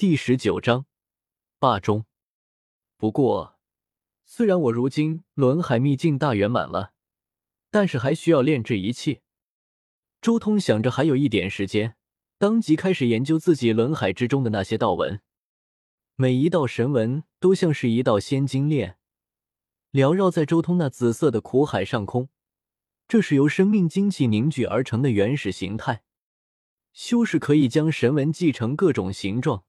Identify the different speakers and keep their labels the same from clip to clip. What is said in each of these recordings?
Speaker 1: 第十九章霸中。不过，虽然我如今轮海秘境大圆满了，但是还需要炼制一切。周通想着还有一点时间，当即开始研究自己轮海之中的那些道纹。每一道神纹都像是一道仙金链，缭绕在周通那紫色的苦海上空。这是由生命精气凝聚而成的原始形态。修士可以将神纹继承各种形状，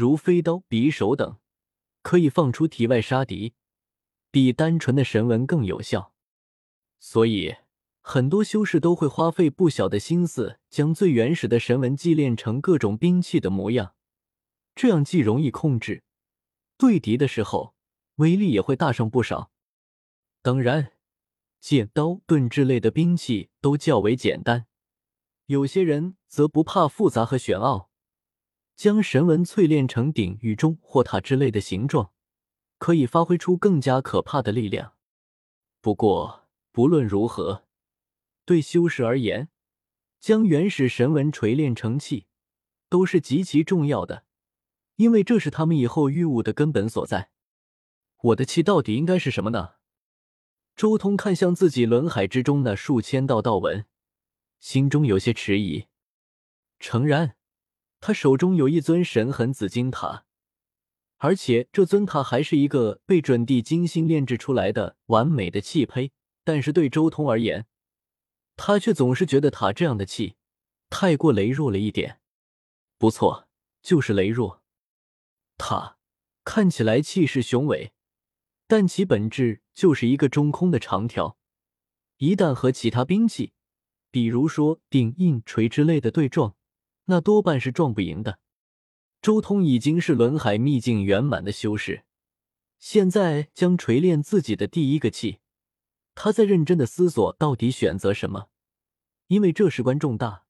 Speaker 1: 如飞刀、匕首等，可以放出体外杀敌，比单纯的神纹更有效。所以，很多修士都会花费不小的心思，将最原始的神纹祭炼成各种兵器的模样。这样既容易控制，对敌的时候威力也会大上不少。当然。剑、刀、盾之类的兵器都较为简单，有些人则不怕复杂和玄奥，将神纹淬炼成鼎、与钟或塔之类的形状，可以发挥出更加可怕的力量。不过，不论如何，对修士而言，将原始神纹锤炼成器都是极其重要的，因为这是他们以后御物的根本所在。我的气到底应该是什么呢？周通看向自己轮海之中那数千道道纹，心中有些迟疑。诚然，他手中有一尊神痕紫金塔，而且这尊塔还是一个被准帝精心炼制出来的完美的气胚。但是对周通而言，他却总是觉得塔这样的气太过羸弱了一点。不错，就是羸弱。塔看起来气势雄伟。但其本质就是一个中空的长条，一旦和其他兵器，比如说顶、印、锤之类的对撞，那多半是撞不赢的。周通已经是轮海秘境圆满的修士，现在将锤炼自己的第一个气，他在认真的思索到底选择什么，因为这事关重大，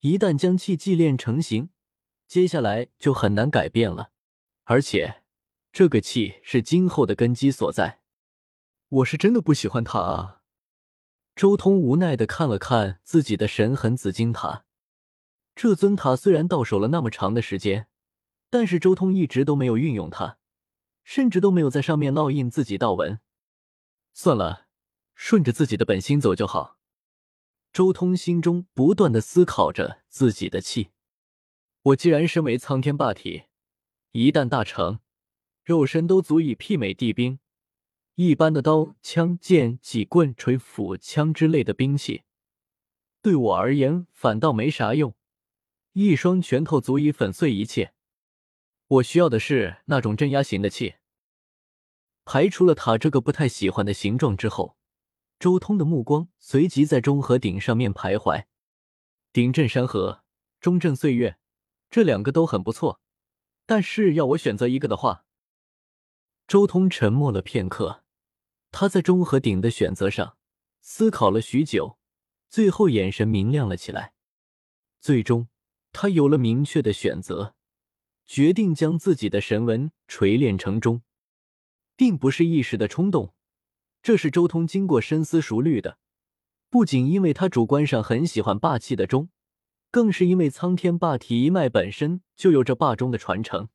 Speaker 1: 一旦将气祭炼成型，接下来就很难改变了，而且。这个气是今后的根基所在，我是真的不喜欢他啊！周通无奈的看了看自己的神痕紫金塔，这尊塔虽然到手了那么长的时间，但是周通一直都没有运用它，甚至都没有在上面烙印自己道纹。算了，顺着自己的本心走就好。周通心中不断的思考着自己的气，我既然身为苍天霸体，一旦大成。肉身都足以媲美帝兵，一般的刀、枪、剑、戟、棍、锤、斧、枪之类的兵器，对我而言反倒没啥用。一双拳头足以粉碎一切。我需要的是那种镇压型的气。排除了塔这个不太喜欢的形状之后，周通的目光随即在中和鼎上面徘徊。鼎镇山河，中镇岁月，这两个都很不错，但是要我选择一个的话。周通沉默了片刻，他在中和鼎的选择上思考了许久，最后眼神明亮了起来。最终，他有了明确的选择，决定将自己的神纹锤炼成钟，并不是一时的冲动，这是周通经过深思熟虑的。不仅因为他主观上很喜欢霸气的钟，更是因为苍天霸体一脉本身就有着霸钟的传承，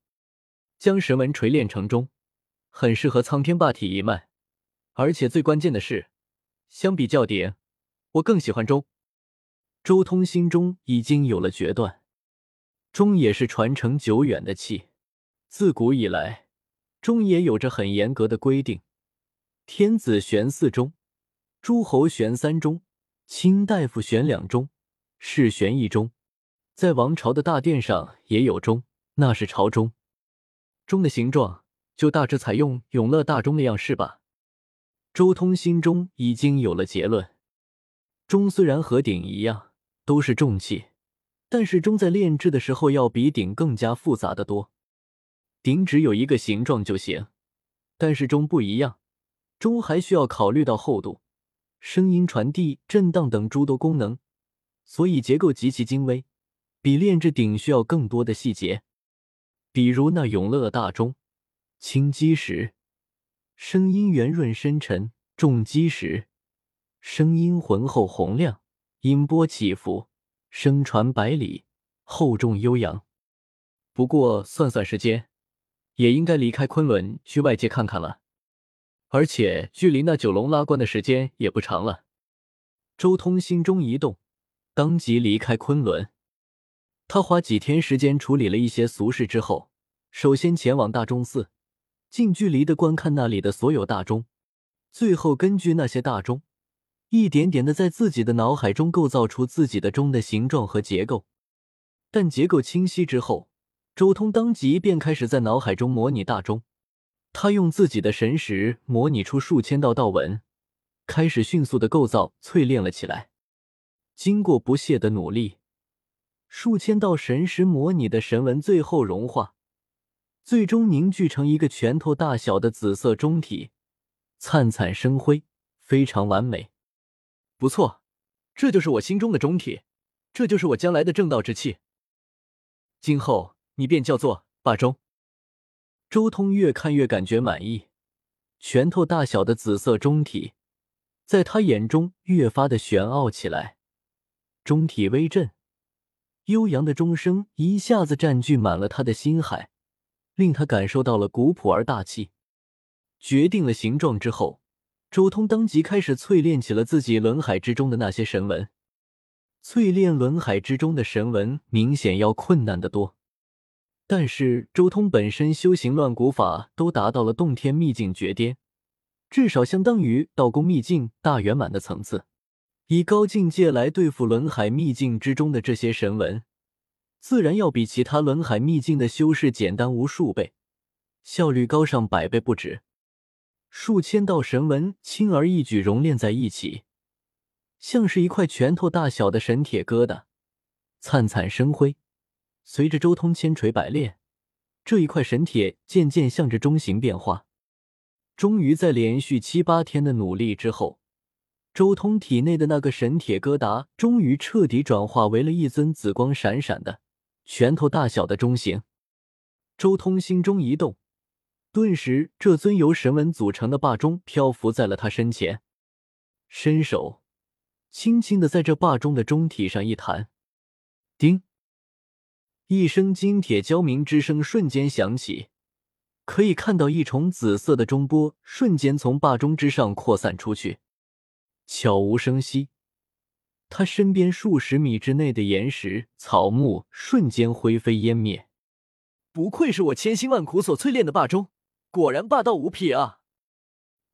Speaker 1: 将神纹锤炼成钟。很适合苍天霸体一脉，而且最关键的是，相比较鼎，我更喜欢钟。周通心中已经有了决断，钟也是传承久远的器，自古以来，钟也有着很严格的规定：天子悬四钟，诸侯悬三钟，卿大夫悬两钟，士悬一钟。在王朝的大殿上也有钟，那是朝钟。钟的形状。就大致采用永乐大钟的样式吧。周通心中已经有了结论。钟虽然和鼎一样都是重器，但是钟在炼制的时候要比鼎更加复杂的多。鼎只有一个形状就行，但是钟不一样，钟还需要考虑到厚度、声音传递、震荡等诸多功能，所以结构极其精微，比炼制鼎需要更多的细节。比如那永乐大钟。轻击时，声音圆润深沉；重击时，声音浑厚洪亮，音波起伏，声传百里，厚重悠扬。不过算算时间，也应该离开昆仑去外界看看了。而且距离那九龙拉关的时间也不长了。周通心中一动，当即离开昆仑。他花几天时间处理了一些俗事之后，首先前往大钟寺，近距离的观看那里的所有大钟，最后根据那些大钟，一点点的在自己的脑海中构造出自己的钟的形状和结构。但结构清晰之后，周通当即便开始在脑海中模拟大钟。他用自己的神识模拟出数千道道纹，开始迅速的构造、淬炼了起来。经过不懈的努力，数千道神识模拟的神纹最后融化，最终凝聚成一个拳头大小的紫色中体，灿灿生辉，非常完美。不错，这就是我心中的中体，这就是我将来的正道之气。今后你便叫做霸中。周通越看越感觉满意，拳头大小的紫色中体，在他眼中越发的玄奥起来。中体微震，悠扬的钟声一下子占据满了他的心海，令他感受到了古朴而大气。决定了形状之后，周通当即开始淬炼起了自己轮海之中的那些神纹。淬炼轮海之中的神纹，明显要困难得多。但是周通本身修行乱古法都达到了洞天秘境绝巅，至少相当于道宫秘境大圆满的层次。以高境界来对付轮海秘境之中的这些神纹，自然要比其他轮海秘境的修士简单无数倍，效率高上百倍不止。数千道神纹轻而易举熔炼在一起，像是一块拳头大小的神铁疙瘩，灿灿生辉。随着周通千锤百炼，这一块神铁渐渐向着中型变化。终于在连续七八天的努力之后，周通体内的那个神铁疙瘩终于彻底转化为了一尊紫光闪闪的拳头大小的中型。周通心中一动，顿时这尊由神纹组成的霸钟漂浮在了他身前，伸手轻轻的在这霸钟的钟体上一弹，叮。一声金铁交鸣之声瞬间响起，可以看到一重紫色的钟波瞬间从霸钟之上扩散出去，悄无声息。他身边数十米之内的岩石、草木瞬间灰飞烟灭。不愧是我千辛万苦所淬炼的霸钟，果然霸道无匹啊！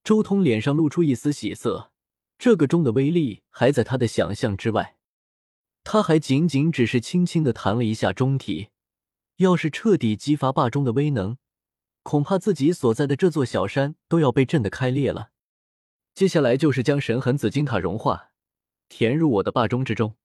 Speaker 1: 周通脸上露出一丝喜色，这个钟的威力还在他的想象之外。他还仅仅只是轻轻的弹了一下钟体，要是彻底激发霸钟的威能，恐怕自己所在的这座小山都要被震得开裂了。接下来就是将神痕紫金塔融化，填入我的霸钟之中。